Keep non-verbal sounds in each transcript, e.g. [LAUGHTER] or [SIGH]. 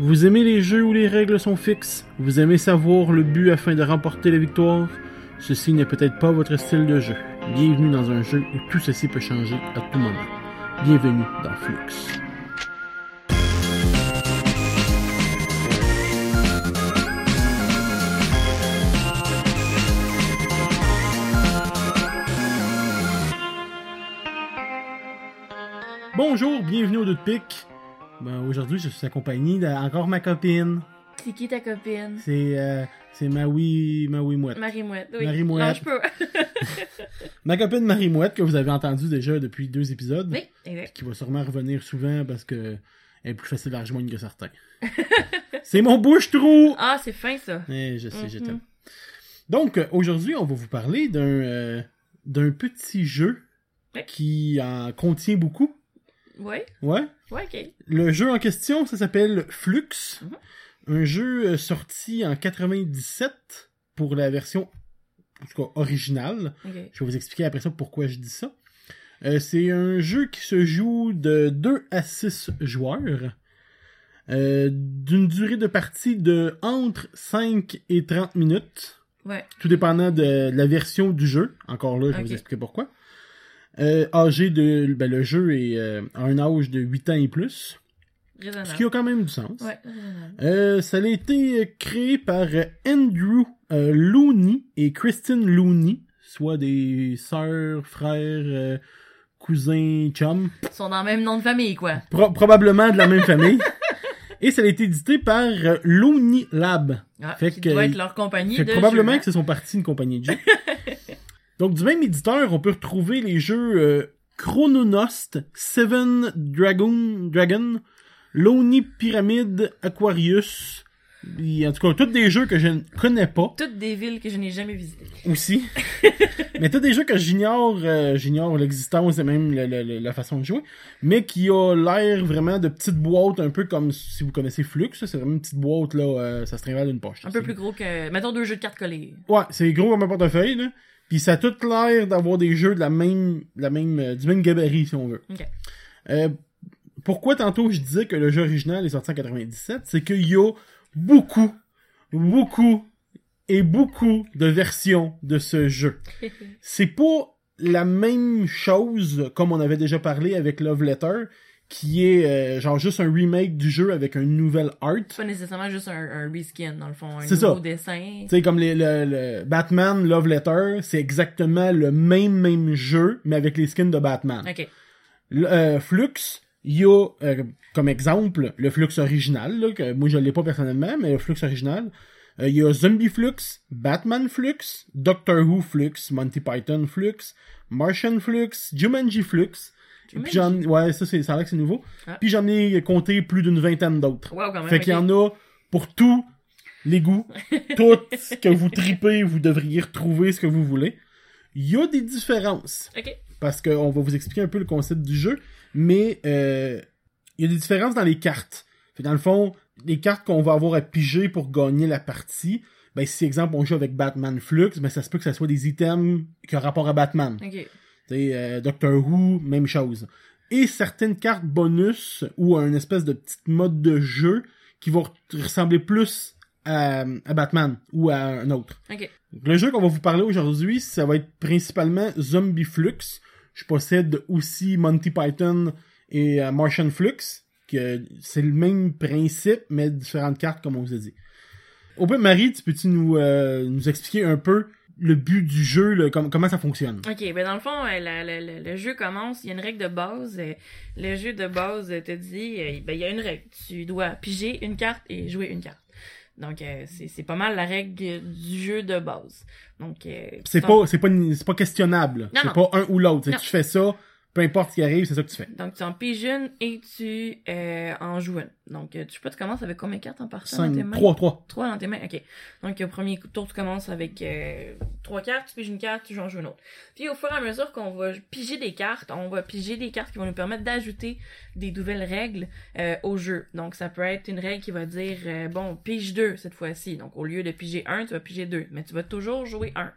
Vous aimez les jeux où les règles sont fixes? Vous aimez savoir le but afin de remporter la victoire? Ceci n'est peut-être pas votre style de jeu. Bienvenue dans un jeu où tout ceci peut changer à tout moment. Bienvenue dans Flux. Bonjour, bienvenue au Deux. Ben, aujourd'hui, je suis accompagné d'encore ma copine. C'est qui ta copine? C'est euh, c'est Maui, Maui Mouette. Marie-Mouette, oui. Marie-Mouette. Non, je peux. [LAUGHS] Ma copine Marie Mouette, que vous avez entendu déjà depuis deux épisodes. oui, exact. Qui va sûrement revenir souvent parce que elle est plus facile à rejoindre que certains. [LAUGHS] c'est mon bouche-trou! Ah, c'est fin, ça. Eh, je sais, je Mhm. t'aime. Donc, euh, aujourd'hui, on va vous parler d'un euh, d'un petit jeu qui en contient beaucoup. Ouais, Ouais. ouais, ok. Le jeu en question, ça s'appelle Flux. Mhm. Un jeu euh, sorti en 97 pour la version en tout cas, originale. Je vais vous expliquer après ça pourquoi je dis ça. Euh, c'est un jeu qui se joue de 2 à 6 joueurs. euh, d'une durée de partie de entre 5 et 30 minutes. Ouais, Tout dépendant de la version du jeu. Encore là, je vais vous expliquer pourquoi. Euh, âgé de. Ben, le jeu est euh, à un âge de 8 ans et plus. raisonnable. Ce qui a quand même du sens. Ouais. Euh, ça a été créé par Andrew Looney et Kristen Looney, soit des sœurs, frères, cousins, chums, Ils sont dans le même nom de famille, quoi. Pro- probablement de la même famille. [LAUGHS] Et ça a été édité par Looney Lab. Ah, Fait qui que- doit être leur compagnie Fait de probablement jeu, que ce sont partis d'une compagnie de jeux. [LAUGHS] Donc du même éditeur, on peut retrouver les jeux euh, Chrononost, Seven Dragon, Dragon, Lonely Pyramid, Aquarius, et en tout cas, tous des jeux que je ne connais pas Toutes des villes que je n'ai jamais visitées. aussi. [LAUGHS] mais tous des jeux que j'ignore, euh, j'ignore l'existence et même la façon de jouer, mais qui a l'air vraiment de petites boîtes, un peu comme si vous connaissez Flux, c'est vraiment une petite boîte là, euh, ça se trimballe d'une poche. Un peu plus gros que... Mettons deux jeux de cartes collées. Ouais, c'est gros comme un portefeuille, là. Puis ça a tout l'air d'avoir des jeux de la même, de la même, euh, du même gabarit, si on veut. Ok. Euh, pourquoi tantôt je disais que le jeu original est sorti en 97? C'est qu'il y a beaucoup, beaucoup et beaucoup de versions de ce jeu. [LAUGHS] C'est pas la même chose comme on avait déjà parlé avec Love Letter, qui est euh, genre juste un remake du jeu avec un nouvel art. C'est pas nécessairement juste un, un reskin, dans le fond. Un C'est nouveau ça. dessin. Sais, comme les, le, le Batman Love Letter, c'est exactement le même même jeu, mais avec les skins de Batman. Ok. Le, euh, Flux, il y a, euh, comme exemple, le Flux original, là, que moi je l'ai pas personnellement, mais le Flux original. Euh, Il y a Zombie Flux, Batman Flux, Doctor Who Flux, Monty Python Flux, Martian Flux, Jumanji Flux. Puis j'en, ouais, ça c'est, ça a l'air que c'est nouveau. Ah. Puis j'en ai compté plus d'une vingtaine d'autres. Wow, quand même. Fait qu'il y en a pour tous les goûts. [LAUGHS] Tout ce que vous tripez, vous devriez retrouver ce que vous voulez. Il y a des différences. Ok. Parce qu'on va vous expliquer un peu le concept du jeu. Mais euh, il y a des différences dans les cartes. Fait dans le fond, les cartes qu'on va avoir à piger pour gagner la partie, ben si exemple on joue avec Batman Flux, ben ça se peut que ça soit des items qui ont rapport à Batman. Ok. Euh, Doctor Who, même chose. Et certaines cartes bonus ou un espèce de petite mode de jeu qui vont re- ressembler plus à, à Batman ou à un autre. Le jeu qu'on va vous parler aujourd'hui, ça va être principalement Zombie Flux. Je possède aussi Monty Python et euh, Martian Flux, que c'est le même principe, mais différentes cartes, comme on vous a dit. Au peu, Marie, tu peux-tu nous, euh, nous expliquer un peu le but du jeu, le- com- comment ça fonctionne? Ok, ben dans le fond, euh, la- la- la- le jeu commence, il y a une règle de base. euh, Le jeu de base te dit, euh, ben il y a une règle. Tu dois piger une carte et jouer une carte. Donc euh, c'est c'est pas mal la règle du jeu de base. Donc euh, C'est pas, c'est pas, c'est pas questionnable. C'est pas un ou l'autre. Tu fais ça, peu importe ce qui arrive, c'est ça que tu fais. Donc tu en piges une et tu euh, en joues une. Donc euh, tu sais pas, tu commences avec combien? De cartes en partant dans tes 5, mains? 3, 3. Trois dans tes mains, ok. Donc, au premier tour, tu commences avec euh, trois cartes, tu piges une carte, tu en joues une autre. Puis, au fur et à mesure qu'on va piger des cartes, on va piger des cartes qui vont nous permettre d'ajouter des nouvelles règles euh, au jeu. Donc, ça peut être une règle qui va dire, euh, bon, pige deux cette fois-ci. Donc, au lieu de piger un, tu vas piger deux. Mais tu vas toujours jouer un.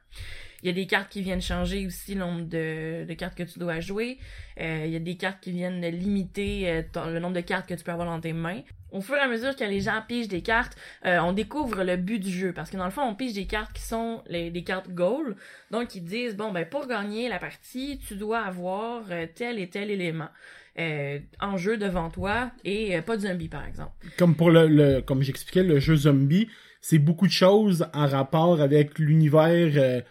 Il y a des cartes qui viennent changer aussi le nombre de, cartes que tu dois jouer. Euh, il y a des cartes qui viennent limiter euh, le nombre de cartes que tu peux avoir dans tes mains. au fur et à mesure que les gens pigent des cartes, euh, on découvre le but du jeu. Parce que dans le fond, on pige des cartes qui sont les, des cartes goal. Donc, ils disent, bon, ben, pour gagner la partie, tu dois avoir tel et tel élément. En jeu devant toi et pas de zombie par exemple. Comme pour le, le comme j'expliquais le jeu zombie, c'est beaucoup de choses en rapport avec l'univers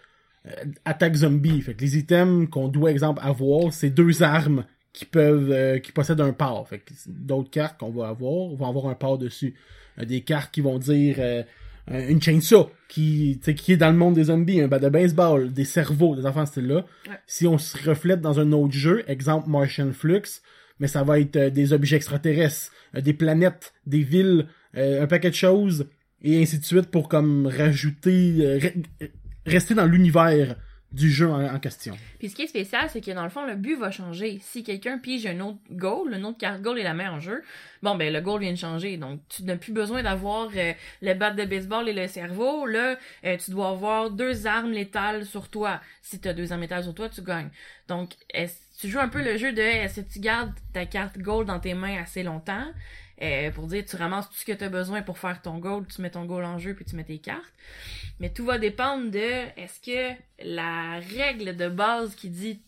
attaque zombie. Fait que les items qu'on doit exemple avoir, c'est deux armes qui peuvent euh, qui possèdent un port. Fait que d'autres cartes qu'on va avoir vont avoir un port dessus. Euh, des cartes qui vont dire euh, une chainsaw qui qui est dans le monde des zombies, un bat de baseball, des cerveaux, des enfants style là. Ouais. Si on se reflète dans un autre jeu, exemple Martian Flux, mais ça va être euh, des objets extraterrestres, euh, des planètes, des villes, euh, un paquet de choses et ainsi de suite pour comme rajouter euh, rester dans l'univers du jeu en, question. Puis ce qui est spécial, c'est que dans le fond, le but va changer. Si quelqu'un pige un autre goal, une autre carte goal est la main en jeu, bon ben le goal vient de changer. Donc tu n'as plus besoin d'avoir euh, le bat de baseball et le cerveau. Là, euh, tu dois avoir deux armes létales sur toi. Si tu as deux armes létales sur toi, tu gagnes. Donc tu joues un peu le jeu de est-ce que tu gardes ta carte goal dans tes mains assez longtemps? Euh, pour dire tu ramasses tout ce que tu as besoin pour faire ton goal, tu mets ton goal en jeu puis tu mets tes cartes. Mais tout va dépendre de est-ce que la règle de base qui dit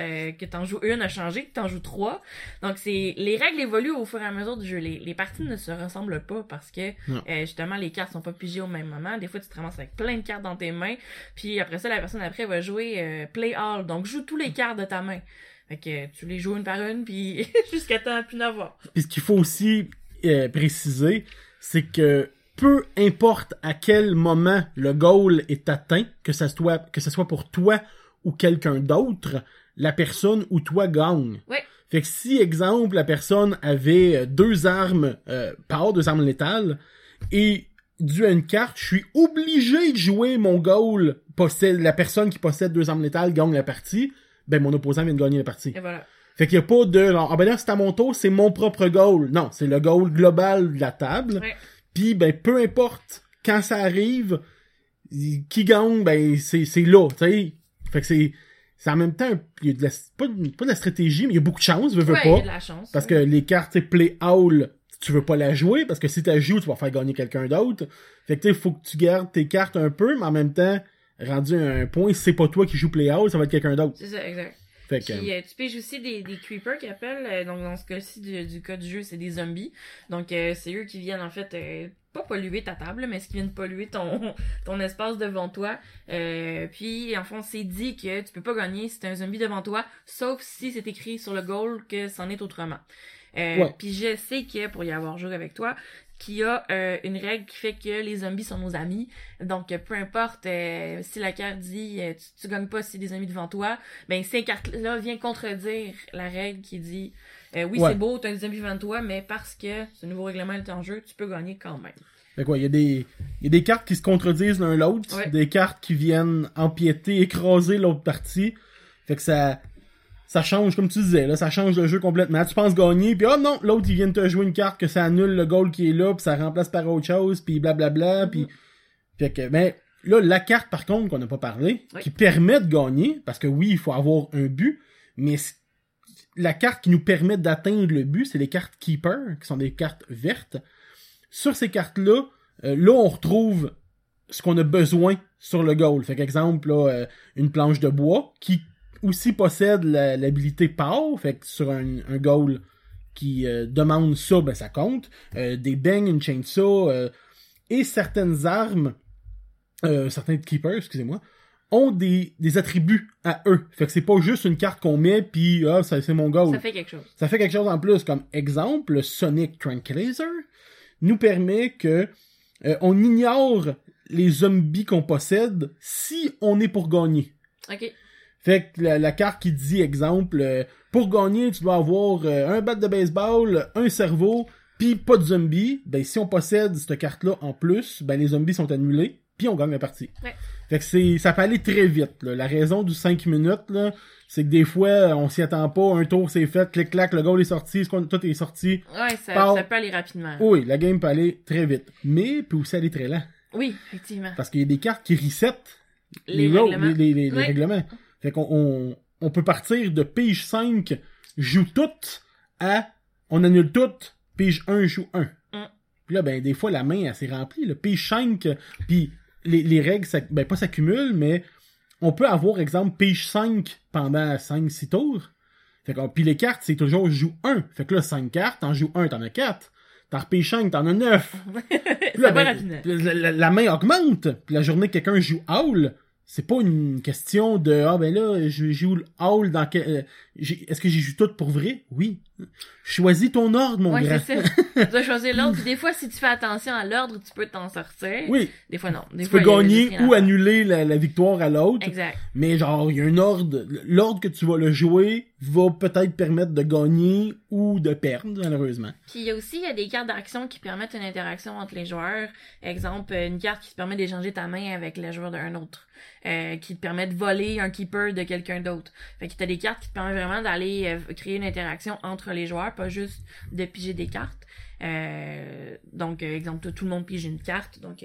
euh, que t'en joues une a changé, que t'en joues trois. Donc c'est les règles évoluent au fur et à mesure du jeu. Les, les parties ne se ressemblent pas parce que euh, justement les cartes sont pas pigées au même moment. Des fois tu te ramasses avec plein de cartes dans tes mains, puis après ça la personne après va jouer euh, play all. Donc joue tous les cartes de ta main. Fait que tu les joues une par une puis [LAUGHS] jusqu'à temps plus n'avoir. Puis ce qu'il faut aussi euh, préciser, c'est que peu importe à quel moment le goal est atteint, que ça soit que ce soit pour toi ou quelqu'un d'autre, la personne ou toi gagne. Ouais. Fait que si, exemple, la personne avait deux armes, euh, par deux armes létales, et dû à une carte, je suis obligé de jouer mon goal, possède, la personne qui possède deux armes létales gagne la partie, ben mon opposant vient de gagner la partie. Et voilà. Fait qu'il y a pas de genre, ah ben là c'est à mon tour, c'est mon propre goal. Non, c'est le goal global de la table. Ouais. Puis ben peu importe quand ça arrive, qui gagne, ben c'est c'est là, tu sais. Fait que c'est c'est en même temps il y a de la, pas, de- pas de la stratégie, mais il y a beaucoup de chance, veux, veux Ouais, il y a pas. de la chance. Parce que les cartes tu play all, tu veux pas la jouer parce que si tu la joues, tu vas faire gagner quelqu'un d'autre. Fait que tu sais, faut que tu gardes tes cartes un peu, mais en même temps, rendu à un point, c'est pas toi qui joue play all, ça va être quelqu'un d'autre. C'est ça, exact. Fait que Puis euh, tu piges aussi des, des creepers qu'ils appellent. euh, donc dans ce cas-ci du, du cas du jeu, c'est des zombies. Donc euh, c'est eux qui viennent en fait pas polluer ta table, mais ce qui viennent polluer ton [LAUGHS] ton espace devant toi. Puis en fond, c'est dit que tu peux pas gagner si t'as un zombie devant toi, sauf si c'est écrit sur le goal que c'en est autrement. Euh. Puis je sais que pour y avoir joué avec toi, qu'il y a euh, une règle qui fait que les zombies sont nos amis. Donc peu importe euh, si la carte dit euh, tu, tu gagnes pas si des amis devant toi, ben ces cartes-là viennent contredire la règle qui dit oui Ouais. c'est beau, t'as des amis devant toi, mais parce que ce nouveau règlement est en jeu, tu peux gagner quand même. Fait quoi, il y a des y a des cartes qui se contredisent l'un l'autre, Ouais. des cartes qui viennent empiéter, écraser l'autre partie. Fait que ça ça change comme tu disais là, ça change le jeu complètement. Tu penses gagner puis oh non, l'autre il vient de te jouer une carte que ça annule le goal qui est là, puis ça remplace par autre chose, puis blablabla, puis fait que mais là la carte par contre qu'on n'a pas parlé Oui. qui permet de gagner parce que oui, il faut avoir un but, mais la carte qui nous permet d'atteindre le but, c'est les cartes keeper qui sont des cartes vertes. Sur ces cartes-là, euh, là, on retrouve ce qu'on a besoin sur le goal. Fait qu'exemple, là, euh, une planche de bois qui aussi possède l'habilité power. Fait que sur un, un goal qui euh, demande ça, ben ça compte. Euh, des bangs, une chainsaw euh, et certaines armes, euh, certains keepers, excusez-moi, ont des, des attributs à eux. Fait que c'est pas juste une carte qu'on met puis ah, ça c'est mon goal. Ça fait quelque chose. Ça fait quelque chose en plus, comme exemple, le Sonic Tranquilizer nous permet que on ignore les zombies qu'on possède si on est pour gagner. Ok. Fait que la, la carte qui dit, exemple, euh, pour gagner, tu dois avoir euh, un bat de baseball, un cerveau, puis pas de zombies. Ben, si on possède cette carte-là en plus, ben les zombies sont annulés, puis on gagne la partie. Ouais. Fait que c'est, ça peut aller très vite. là. La raison du 5 minutes, là, c'est que des fois, on s'y attend pas, un tour c'est fait, clic-clac, le goal est sorti, tout est sorti. Ouais, ça, Par- ça peut aller rapidement. Oui, la game peut aller très vite. Mais peut aussi aller très lent. Oui, effectivement. Parce qu'il y a des cartes qui reset Les roles, règlements. les, les- les- les Ouais. règlements. Fait qu'on on, on peut partir de page 5, joue toutes, à on annule toutes, page 1, joue 1. Mm. Puis là, ben, des fois, la main, elle s'est remplie. Le pige 5, puis les, les règles, ça, ben, pas s'accumulent, mais on peut avoir, exemple, pige 5 pendant 5-6 tours. Fait que, puis les cartes, c'est toujours joue 1. Fait que là, 5 cartes, t'en joues 1, t'en as 4. T'en repêches 5, t'en as 9. [LAUGHS] Puis là, ben, la, la- la main augmente. Puis la journée que quelqu'un joue Howl, c'est pas une question de ah ben là je joue le Howl dans quel euh, j'ai- est-ce que j'y joue tout pour vrai? Oui choisis ton ordre mon Ouais, grand c'est ça. [LAUGHS] tu dois choisir l'ordre. Puis des fois, si tu fais attention à l'ordre, tu peux t'en sortir. oui Des fois, non. Des tu fois, peux gagner ou annuler la, la victoire à l'autre Exact. mais genre il y a un ordre l'ordre que tu vas le jouer va peut-être permettre de gagner ou de perdre malheureusement Puis il y a aussi il y a des cartes d'action qui permettent une interaction entre les joueurs. Exemple, une carte qui te permet d'échanger ta main avec le joueur d'un autre. Euh, qui te permet de voler un keeper de quelqu'un d'autre. Fait que t'as des cartes qui te permettent vraiment d'aller euh, créer une interaction entre les joueurs, pas juste de piger des cartes. Euh, donc, exemple, tout le monde pige une carte. Donc,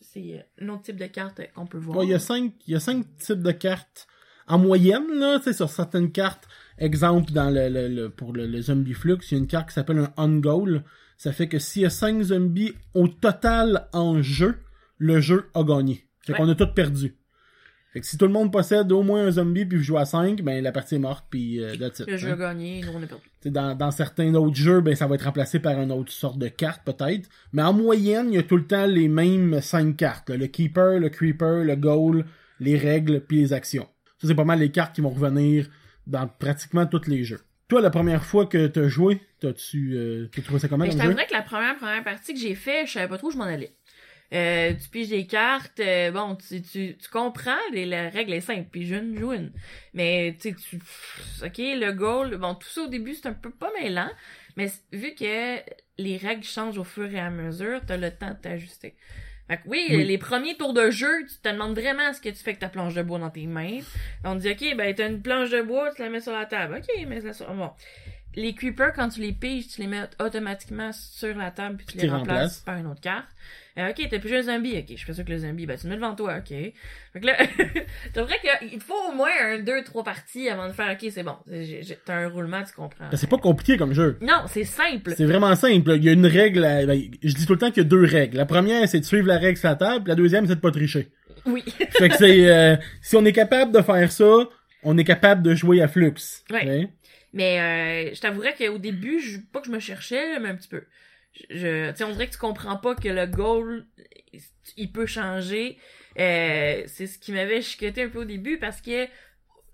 c'est un autre type de carte qu'on peut voir. Ouais, il y a cinq, y a cinq types de cartes en moyenne, là, tu sais, sur certaines cartes. Exemple, dans le, le- le- pour le, le zombie flux, il y a une carte qui s'appelle un on-goal. Ça fait que s'il y a cinq zombies au total en jeu, le jeu a gagné. Fait Ouais. qu'on a tout perdu. Fait que si tout le monde possède au moins un zombie puis vous jouez à 5, ben la partie est morte puis euh, that's it, Le jeu hein. a gagné, nous on est perdu. T'sais, dans, dans certains autres jeux, ben ça va être remplacé par une autre sorte de carte peut-être. Mais en moyenne, il y a tout le temps les mêmes cinq cartes. là. Le keeper, le creeper, le goal, les règles, puis les actions. Ça, c'est pas mal les cartes qui vont revenir dans pratiquement tous les jeux. Toi, la première fois que t'as joué, t'as-tu euh, t'as trouvé ça comment Mais je t'avouerais que la première première partie que j'ai fait, je savais pas trop où je m'en allais. Euh, tu piges des cartes, euh, bon, tu, tu, tu comprends, les, la règle est simple, pige une, joue une. Mais, tu sais, tu, ok, le goal, bon, tout ça au début, c'est un peu pas mêlant, mais vu que les règles changent au fur et à mesure, t'as le temps de t'ajuster. Fait que oui, Oui. les premiers tours de jeu, tu te demandes vraiment ce que tu fais avec ta planche de bois dans tes mains. On te dit, ok, ben, t'as une planche de bois, tu la mets sur la table. Ok, mets-la sur, bon. Les creepers, quand tu les piges, tu les mets automatiquement sur la table puis tu les remplaces par une autre carte. Euh, ok, t'as pigé un zombie. Ok, je fais ça que le zombie. Ben, tu le mets devant toi. Ok. Fait que là, [LAUGHS] c'est vrai qu'il te faut au moins un, deux, trois parties avant de faire, ok, c'est bon. T'as un roulement, tu comprends. Ben, c'est pas compliqué comme jeu. Non, c'est simple. C'est vraiment simple. Il y a une règle. à- ben, je dis tout le temps qu'il y a deux règles. La première, c'est de suivre la règle sur la table. puis La deuxième, c'est de pas tricher. Oui. fait que c'est euh, si on est capable de faire ça, on est capable de jouer à flux. Ouais. Ouais. Mais euh, je t'avouerais qu'au début, je, pas que je me cherchais, mais un petit peu. Je, je- tu sais, on dirait que tu comprends pas que le goal, il peut changer. Euh, c'est ce qui m'avait chicoté un peu au début parce que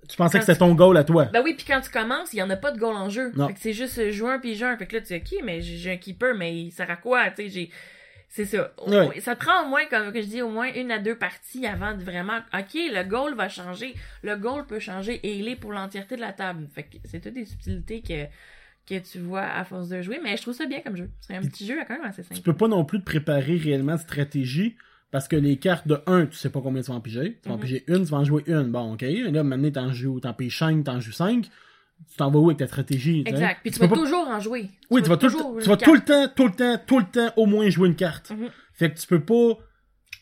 Tu pensais Quand que c'était ton goal à toi. Ben oui, puis quand tu commences, il y en a pas de goal en jeu. Non. Fait que c'est juste jouer un puis un. Fait que là, tu dis, OK, mais j'ai j'ai un keeper, mais il sert à quoi? Tu sais, j'ai... C'est ça. Au- Ouais. Ça te prend au moins, comme que je dis, au moins une à deux parties avant de vraiment... OK, le goal va changer. Le goal peut changer et il est pour l'entièreté de la table. Fait que c'est toutes des subtilités que, que tu vois à force de jouer. Mais je trouve ça bien comme jeu. C'est un petit jeu quand même assez Tu simple. peux pas non plus te préparer réellement de stratégie parce que les cartes de 1, tu sais pas combien tu vas en piger. Tu vas en Mhm. piger une, tu vas en jouer une. Bon, ok. Là, maintenant, t'en joues, t'en piges 5, t'en joues 5. Tu t'en vas où avec ta stratégie? Exact. Puis tu, vas pas- toujours en jouer. Oui, tu vas, tout, le toujours tu vas tout le temps, tout le temps, tout le temps au moins jouer une carte. Mhm. Fait que tu peux pas.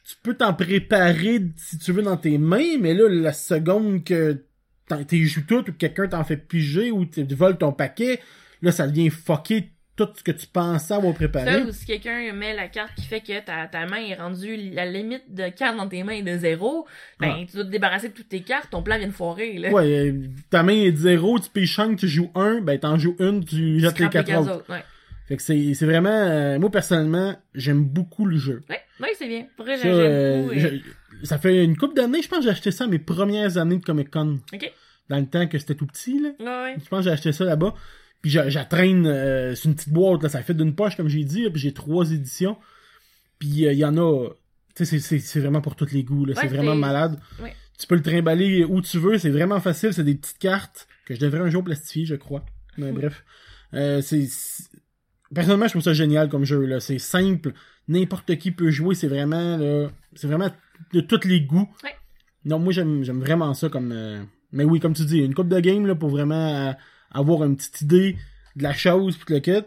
Tu peux t'en préparer si tu veux dans tes mains, mais là, la seconde que t'en- t'es joues tout ou que quelqu'un t'en fait piger ou tu voles ton paquet, là, ça devient fucké tout ce que tu pensais avoir préparé. Ça, ou si quelqu'un met la carte qui fait que ta, ta main est rendue, la limite de cartes dans tes mains est de zéro, ben, Ah. tu dois te débarrasser de toutes tes cartes, ton plan vient de foirer, là. Ouais, euh, ta main est de 0, tu 5, tu joues 1, ben t'en joues une, tu Tu jettes les scrapes 4 autres. autres, ouais. Fait que c'est c'est vraiment... euh, moi, personnellement, j'aime beaucoup le jeu. Ouais, ouais, c'est bien. Pour vrai, Ça, j'aime euh, beaucoup. et- je- ça fait une couple d'années, je pense que j'ai acheté ça à mes premières années de Comic-Con. Ok. Dans le temps que c'était tout petit, là. Ouais, ouais. Je pense que j'ai acheté ça là-bas. Puis je, je la traîne euh, une petite boîte, là, ça fait d'une poche, comme j'ai dit, là, puis j'ai trois éditions. Puis euh, il y en a... Tu sais, c'est- c'est c'est vraiment pour tous les goûts, là. Ouais, c'est vraiment c'est- malade. ouais. Tu peux le trimballer où tu veux, c'est vraiment facile, c'est des petites cartes que je devrais un jour plastifier, je crois. Mais bref. Euh, c'est... c'est- Personnellement, je trouve ça génial comme jeu, là. C'est simple, n'importe qui peut jouer, c'est vraiment. C'est vraiment de tous les goûts. Ouais. Non, moi, j'aime vraiment ça comme... euh, Mais oui, comme tu dis, une coupe de game, là, pour vraiment euh, avoir une petite idée de la chose, puis le kit.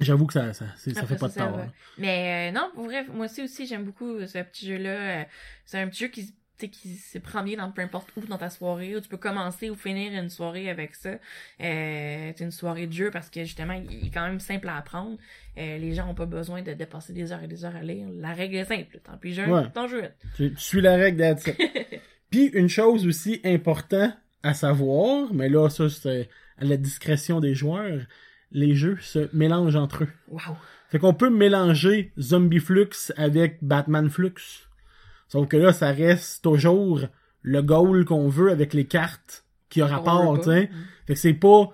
J'avoue que ça, ça, ça fait pas de tort. là. Mais euh, non, pour vrai, moi aussi, aussi j'aime beaucoup ce petit jeu-là. Euh, C'est un petit jeu qui, qui se prend bien dans peu importe où dans ta soirée, ou tu peux commencer ou finir une soirée avec ça. Euh, c'est une soirée de jeu parce que justement, il est quand même simple à apprendre. Euh, les gens ont pas besoin de dépasser des heures et des heures à lire. La règle est simple. Tant pis jeu, Ouais. t'en joues. Tu, tu suis la règle it. [LAUGHS] Puis une chose aussi importante à savoir, mais là, ça, c'est à la discrétion des joueurs, les jeux se mélangent entre eux. Wow. Fait qu'on peut mélanger Zombie Flux avec Batman Flux. Sauf que là, ça reste toujours le goal qu'on veut avec les cartes qui a rapport, tu sais. Fait que c'est pas...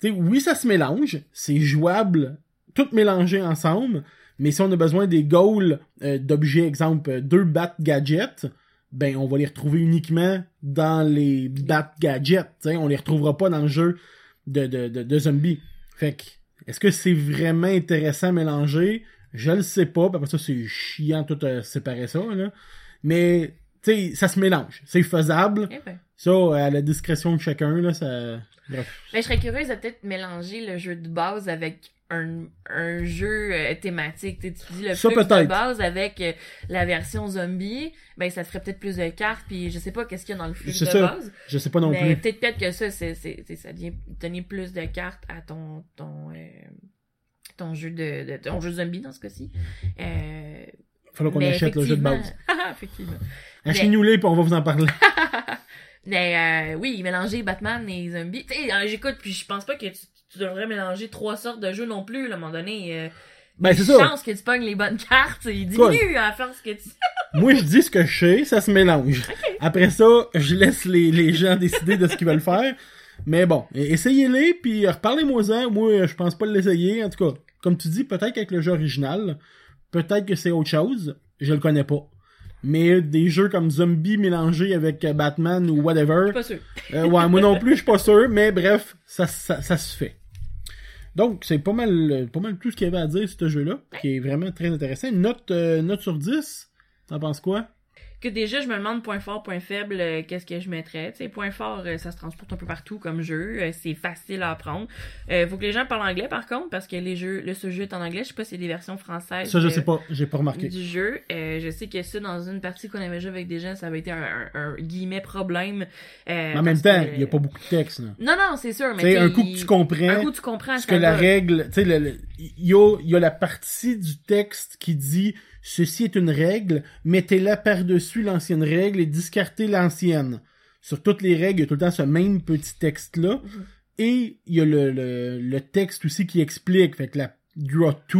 Tu sais, oui, ça se mélange, c'est jouable, tout mélangé ensemble, mais si on a besoin des goals euh, d'objets, exemple, deux Bat Gadgets, ben on va les retrouver uniquement dans les Bat Gadgets, tu sais. On les retrouvera pas dans le jeu de, de, de, de zombies. Fait que, est-ce que c'est vraiment intéressant à mélanger? Je le sais pas, puis après ça, c'est chiant tout euh, séparer ça, là. Mais, tu sais, ça se mélange. C'est faisable. Eh ben. Ça, à la discrétion de chacun, là, ça... Bref. Ben, je serais curieuse de peut-être mélanger le jeu de base avec un, un jeu euh, thématique. Tu dis le Ça, de base avec euh, la version zombie. Ben, ça te ferait peut-être plus de cartes, puis je sais pas qu'est-ce qu'il y a dans le flux de ça. base. Je sais pas non mais plus. peut-être peut-être que ça, c'est, c'est, ça vient donner plus de cartes à ton, ton, euh, ton jeu de, de- ton jeu zombie dans ce cas-ci. Euh, Falloir qu'on achète le jeu de base. [LAUGHS] Ah, effectivement. Achetez-nous-les, puis on va vous en parler. [LAUGHS] Mais euh, oui, mélanger Batman et zombies. Tu sais, j'écoute, puis je pense pas que tu, tu devrais mélanger trois sortes de jeux non plus, là, à un moment donné. Euh, Ben, c'est ça. chances que tu pognes les bonnes cartes, il diminue à force que tu... [LAUGHS] Moi, je dis ce que je sais, ça se mélange. Après ça, je laisse les, les gens décider de ce qu'ils veulent faire. Mais bon, e- essayez-les, puis euh, reparlez-moi-en. Moi, je pense pas l'essayer. En tout cas, comme tu dis, peut-être qu'avec le jeu original, peut-être que c'est autre chose. Je le connais pas. Mais des jeux comme Zombie mélangés avec euh, Batman ou Je whatever, suis pas sûr. euh, ouais, moi non plus, je suis pas sûr, mais bref, ça, ça, ça se fait. Donc, c'est pas mal, euh, pas mal tout ce qu'il y avait à dire sur ce jeu-là, qui est vraiment très intéressant. Note, euh, note sur 10, t'en penses quoi? Que déjà, je me demande point fort, point faible, euh, qu'est-ce que je mettrais. Tu sais, point fort, euh, ça se transporte un peu partout comme jeu. euh, c'est facile à apprendre. Euh, faut que les gens parlent anglais, par contre, parce que les jeux, le ce jeu est en anglais. Je sais pas si c'est des versions françaises. Ça, je sais pas, j'ai pas remarqué. du jeu. Euh, je sais que ça, dans une partie qu'on avait joué avec des gens, ça avait été un, un, un guillemets problème. euh, Mais en même parce temps, il y a pas beaucoup de texte, là. Non, non, c'est sûr, mais t'sais, un coup que tu un comprends coup tu comprends ce ça que la règle, tu sais, il y a, il y a la partie du texte qui dit ceci est une règle, mettez-la par-dessus l'ancienne règle et discartez l'ancienne. Sur toutes les règles, il y a tout le temps ce même petit texte-là. Mhm. Et il y a le, le, le texte aussi qui explique. Fait que la draw 2,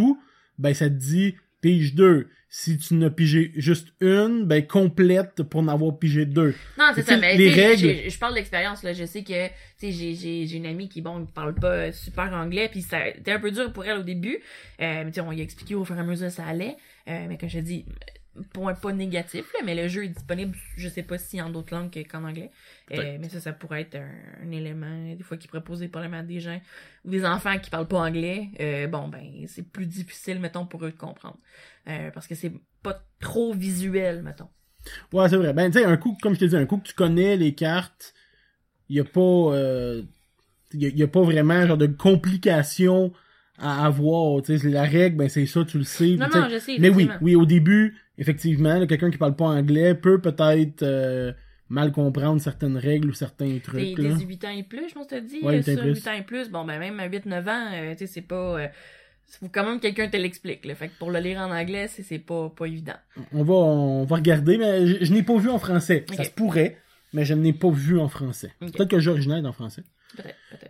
ben ça te dit pige 2. Si tu n'as pigé juste une, ben complète pour en avoir pigé deux. Non, c'est ça, mais les règles- Je parle d'expérience, là. Je sais que, tu sais, j'ai, j'ai, une amie qui, bon, parle pas super anglais, puis ça été un peu dur pour elle au début. Euh, mais tu on lui a expliqué au fur et à mesure que ça allait. Euh, mais comme je dis, point pas négatif, là, mais le jeu est disponible, je sais pas si en d'autres langues que- qu'en anglais. Euh, mais ça, ça pourrait être un, un élément, des fois, qui pourrait poser problème à des gens ou des enfants qui parlent pas anglais. Euh, bon, ben, c'est plus difficile, mettons, pour eux de comprendre. Euh, parce que c'est pas trop visuel, mettons. Ouais, c'est vrai. Ben, tu sais, un coup, comme je te dis, un coup que tu connais les cartes, il y a pas, euh, y a, y a pas vraiment, genre, de complications à avoir, tu sais. La règle, ben, c'est ça, tu le sais. Non, non, je sais. Mais oui, oui, au début, effectivement, quelqu'un qui parle pas anglais peut peut-être euh, mal comprendre certaines règles ou certains trucs, là. 18 ans et plus, je pense que t'as dit. Ouais, euh, 8 ans et sur plus. 8 ans et plus, bon, ben même à 8-9 ans, euh, tu sais, c'est pas... Euh, faut quand même que quelqu'un te l'explique. Fait que pour le lire en anglais, c'est, pas, pas évident. On va, on va regarder, mais je, je n'ai pas vu en français. Ça Ok. se pourrait, mais je ne l'ai pas vu en français. Peut-être que est en français.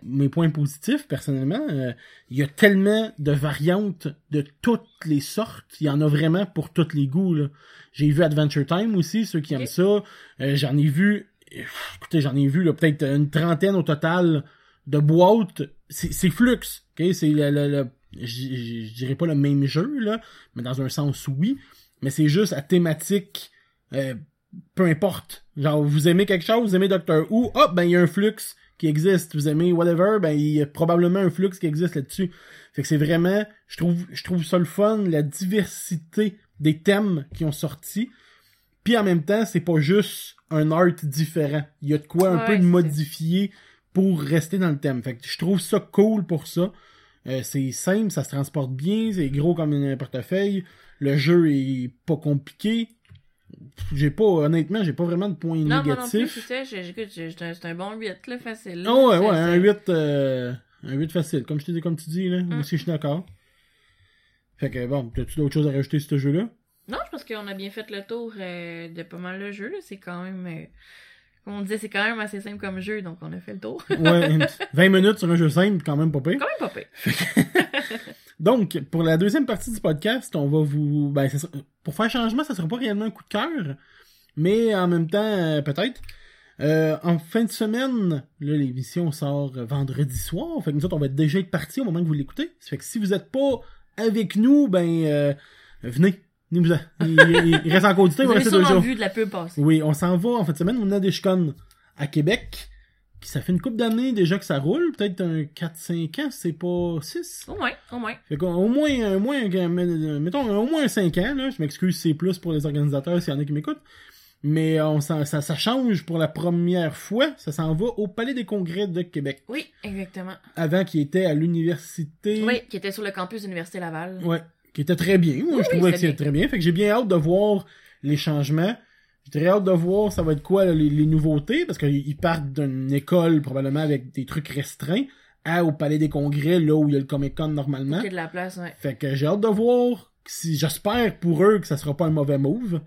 Mes points positifs, personnellement, euh, il y a tellement de variantes de toutes les sortes. Il y en a vraiment pour tous les goûts. J'ai vu Adventure Time aussi, ceux qui aiment ça. Euh, j'en ai vu, écoutez, j'en ai vu peut-être une trentaine au total de boîtes. C'est Flux, ok? C'est le, le, le- je dirais pas le même jeu, là, mais dans un sens oui. Mais c'est juste à thématique, euh, peu importe. Genre, vous aimez quelque chose, vous aimez Doctor Who, hop, ben il y a un Flux qui existe. Vous aimez whatever, ben il y a probablement un flux qui existe là-dessus. Fait que c'est vraiment, je trouve, je trouve ça le fun, la diversité des thèmes qui ont sorti. Puis en même temps, c'est pas juste un art différent. Il y a de quoi un Ouais, peu de modifier pour rester dans le thème. Fait que je trouve ça cool pour ça. Euh, c'est simple, ça se transporte bien, c'est gros comme un portefeuille. Le jeu est pas compliqué. J'ai pas, honnêtement, j'ai pas vraiment de points Non, moi non plus, négatifs. c'est un, bon 8, là, facile. là. Ah ouais, ouais, un c'est- 8, euh, un 8 facile, comme je comme tu dis, là. Moi Mm. aussi, je suis d'accord. Fait que, bon, t'as-tu d'autres choses à rajouter sur ce jeu-là? Non, je pense qu'on a bien fait le tour euh, de pas mal de jeux, là. C'est quand même... euh, comme on disait, c'est quand même assez simple comme jeu, donc on a fait le tour. Ouais, [LAUGHS] une- 20 minutes sur un jeu simple, quand même pas pire. quand même pas pire. [LAUGHS] Donc, pour la deuxième partie du podcast, on va vous... Ben, ça sera- pour faire changement, ça sera pas réellement un coup de cœur, mais en même temps, euh, peut-être. Euh, en fin de semaine, là, l'émission sort euh, vendredi soir, fait que nous autres, on va déjà être partis au moment que vous l'écoutez. Ça fait que si vous êtes pas avec nous, ben, euh, venez. Il, il- il reste encore du temps, il va avez rester deux sûrement jours. vu de la pub passer. Oui, on s'en va en fin de semaine au Nadeshcon à Québec. Puis ça fait une couple d'années déjà que ça roule, peut-être un 4-5 ans, c'est pas 6. Au moins, au moins. Fait au moins, au moins, mettons, au moins 5 ans, là. Je m'excuse, c'est plus pour les organisateurs s'il y en a qui m'écoutent. Mais on ça, ça change pour la première fois. Ça s'en va au Palais des Congrès de Québec. Oui, exactement. Avant qu'il était à l'université. Oui, qui était sur le campus de l'Université Laval. Ouais. Qui était très bien. Moi, Oui, je trouvais que c'était c'était très bien. Fait que j'ai bien hâte de voir les changements. J'ai très hâte de voir ça va être quoi là, les, les nouveautés. Parce qu'ils ils partent d'une école probablement avec des trucs restreints à au Palais des Congrès, là où il y a le Comic Con normalement. Il y a de la place, ouais. Fait que j'ai hâte de voir si j'espère pour eux que ça sera pas un mauvais move.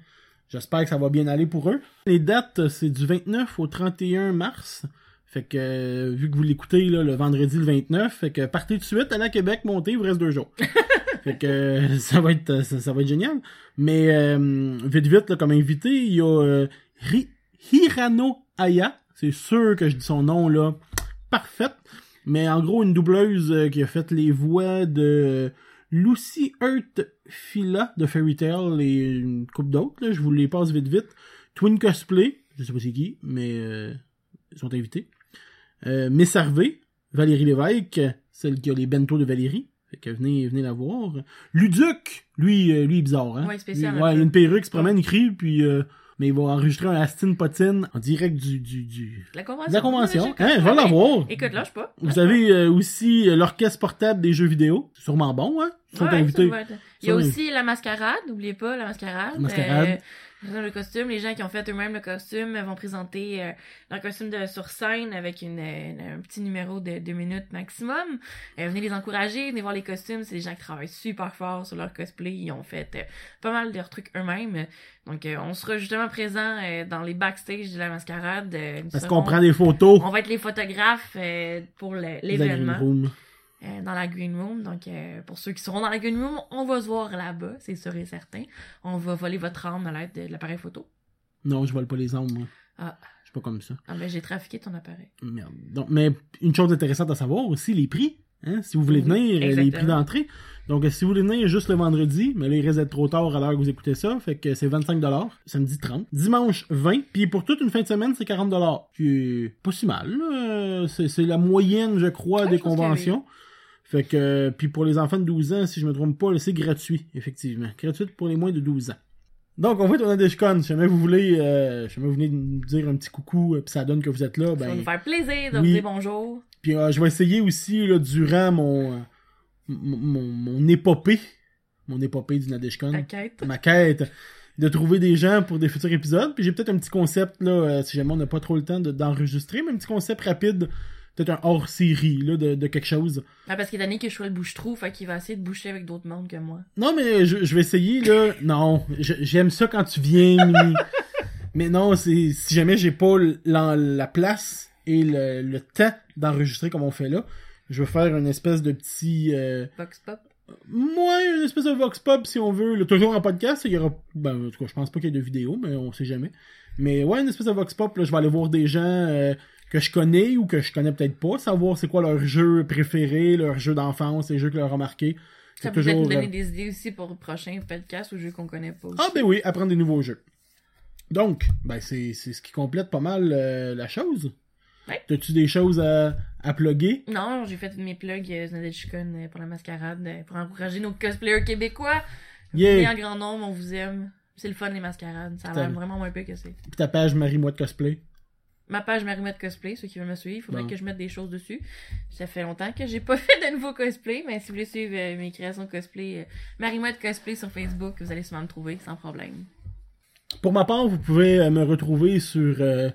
J'espère que ça va bien aller pour eux. Les dates, c'est du 29 au 31 mars. Fait que euh, vu que vous l'écoutez là, le vendredi le 29, fait que partez tout de suite, allez à Québec, montez, il vous reste deux jours. [LAUGHS] fait que euh, [LAUGHS] ça va être ça, ça va être génial. Mais euh, vite vite comme invité, il y a euh, Hi- Hirano Aya. C'est sûr que je dis son nom là. Parfaite. Mais en gros, une doubleuse euh, qui a fait les voix de Lucy Earth Fila de Fairy Tail et une coupe d'autres. Je vous les passe vite vite. Twin Cosplay, je sais pas c'est qui, mais euh, ils sont invités. Euh, Valérie Lévesque, celle qui a les bento de Valérie. Fait que venez, venez la voir. Luduc, lui, euh, lui il est bizarre, hein. Ouais, spécial, Lui, un ouais, il a une perruque, il se promène, il crie, puis euh, mais il va enregistrer un Astin Potine en direct du, du, du, La convention. de la convention. Hein, je vais l'avoir. Écoute, lâche pas. Vous avez euh, aussi euh, l'orchestre portable des jeux vidéo. C'est sûrement bon, hein? Sont Ouais, invités. être- Il y a aussi la mascarade, n'oubliez pas la mascarade. Mascarade. Euh, le costume, les gens qui ont fait eux-mêmes le costume vont présenter euh, leur costume de sur scène avec une, euh, un petit numéro de deux minutes maximum. Euh, venez les encourager, venez voir les costumes. C'est des gens qui travaillent super fort sur leur cosplay. Ils ont fait euh, pas mal de leurs trucs eux-mêmes. Donc on sera justement présent dans les backstage de la mascarade. Parce qu'on prend des photos On va être les photographes pour la l'événement. Euh, dans la Green Room. Donc, euh, pour ceux qui seront dans la Green Room, on va se voir là-bas, c'est sûr et certain. On va voler votre âme à l'aide de l'appareil photo. Non, je vole pas les armes, moi. Ah. Je suis pas comme ça. Ah ben, j'ai trafiqué ton appareil. Merde. Donc, mais une chose intéressante à savoir aussi, les prix. Hein, si vous voulez Oui, venir, euh, les prix d'entrée. Donc, euh, si vous voulez venir juste le vendredi, mais là, il risque d'être trop tard à l'heure que vous écoutez ça, fait que c'est 25$. Samedi 30. Dimanche 20. Puis pour toute une fin de semaine, c'est 40$. Qui est pas si mal. Euh, C'est la moyenne, je crois, Ouais, des je conventions. Fait que, euh, puis pour les enfants de 12 ans, si je me trompe pas, c'est gratuit, effectivement. Gratuit pour les moins de 12 ans. Donc, on va être au Nadeshcon. Si jamais vous voulez, euh, si jamais vous venez nous dire un petit coucou, euh, puis ça donne que vous êtes là, Ça va ben, nous faire plaisir de oui. vous dire bonjour. puis euh, je vais essayer aussi, là, durant mon, mon, mon, épopée, mon épopée du Nadeshcon, Ta quête. ma quête, de trouver des gens pour des futurs épisodes. Puis j'ai peut-être un petit concept, là, si jamais on n'a pas trop le temps de- d'enregistrer, mais un petit concept rapide, peut-être un hors-série, là, de, de quelque chose. Ah, parce qu'il est donné que je suis le bouche-trou, fait qu'il va essayer de boucher avec d'autres mondes que moi. Non, mais je, je vais essayer, là. Non, j'aime ça quand tu viens, mais non, c'est si jamais j'ai pas la, la place et le, le temps d'enregistrer comme on fait là, je vais faire une espèce de petit... Euh, Vox Pop. moi, une espèce de vox pop, si on veut. Toujours en podcast, il y aura... Ben, en tout cas, je pense pas qu'il y ait de vidéo, mais on sait jamais. Mais ouais, une espèce de vox pop, là, je vais aller voir des gens euh, que je connais ou que je connais peut-être pas, savoir c'est quoi leur jeu préféré, leur jeu d'enfance, les jeux que leur a marqué. Ça peut peut-être toujours... donner euh, des idées aussi pour le prochain podcast ou jeux qu'on connaît pas. Ah ben oui, apprendre des nouveaux jeux. Donc, ben c'est c'est ce qui complète pas mal euh, la chose. Ouais. T'as-tu des choses à, à plugger? Non, j'ai fait mes plugs euh, Znadechikon, euh, pour la mascarade, euh, pour encourager nos cosplayers québécois. Yeah! Venez en grand nombre, on vous aime. C'est le fun les mascarades, ça a l'air vraiment moins peu que c'est. Puis ta page Marie-moi de cosplay. Ma page Marimette Cosplay, ceux qui veulent me suivre, il faudrait Bon. que je mette des choses dessus. Ça fait longtemps que j'ai pas [LAUGHS] fait de nouveau cosplay, mais si vous voulez suivre euh, mes créations cosplay, euh, Marimette Cosplay sur Facebook, vous allez sûrement me trouver sans problème. Pour ma part, vous pouvez euh, me retrouver sur euh,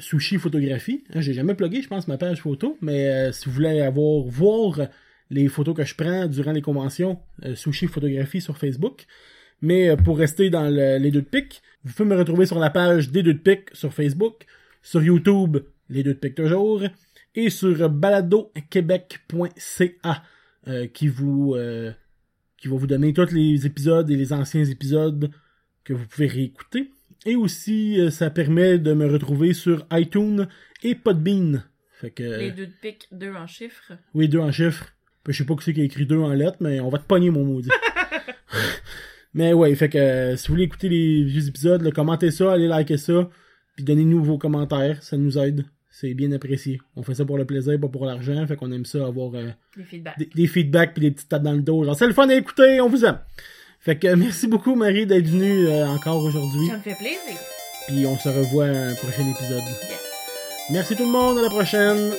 Sushi Photographie. J'ai jamais plugué, je pense, ma page photo, mais euh, si vous voulez avoir voir les photos que je prends durant les conventions, euh, Sushi Photographie sur Facebook. Mais pour rester dans le- les deux de pique, vous pouvez me retrouver sur la page des deux de pique sur Facebook, sur YouTube, les deux de pique toujours, et sur baladoquebec.ca euh, qui vous euh, qui va vous donner tous les épisodes et les anciens épisodes que vous pouvez réécouter. Et aussi, euh, ça permet de me retrouver sur iTunes et Podbean. Fait que, Les deux de pique, deux en chiffres. oui, deux en chiffres. Puis je sais pas qui c'est qui a écrit deux en lettres, mais on va te pogner, mon maudit. [LAUGHS] mais ouais, fait que si vous voulez écouter les vieux épisodes, là, commentez ça, allez liker ça, puis donnez-nous vos commentaires, ça nous aide. C'est bien apprécié. On fait ça pour le plaisir, pas pour l'argent, fait qu'on aime ça avoir euh, Les feedbacks. des, des feedbacks puis des petites tapes dans le dos. Genre, c'est le fun d'écouter, on vous aime. Fait que merci beaucoup Marie d'être venue euh, encore aujourd'hui. Ça me fait plaisir. Puis on se revoit à un prochain épisode. Yes. Merci tout le monde, à la prochaine.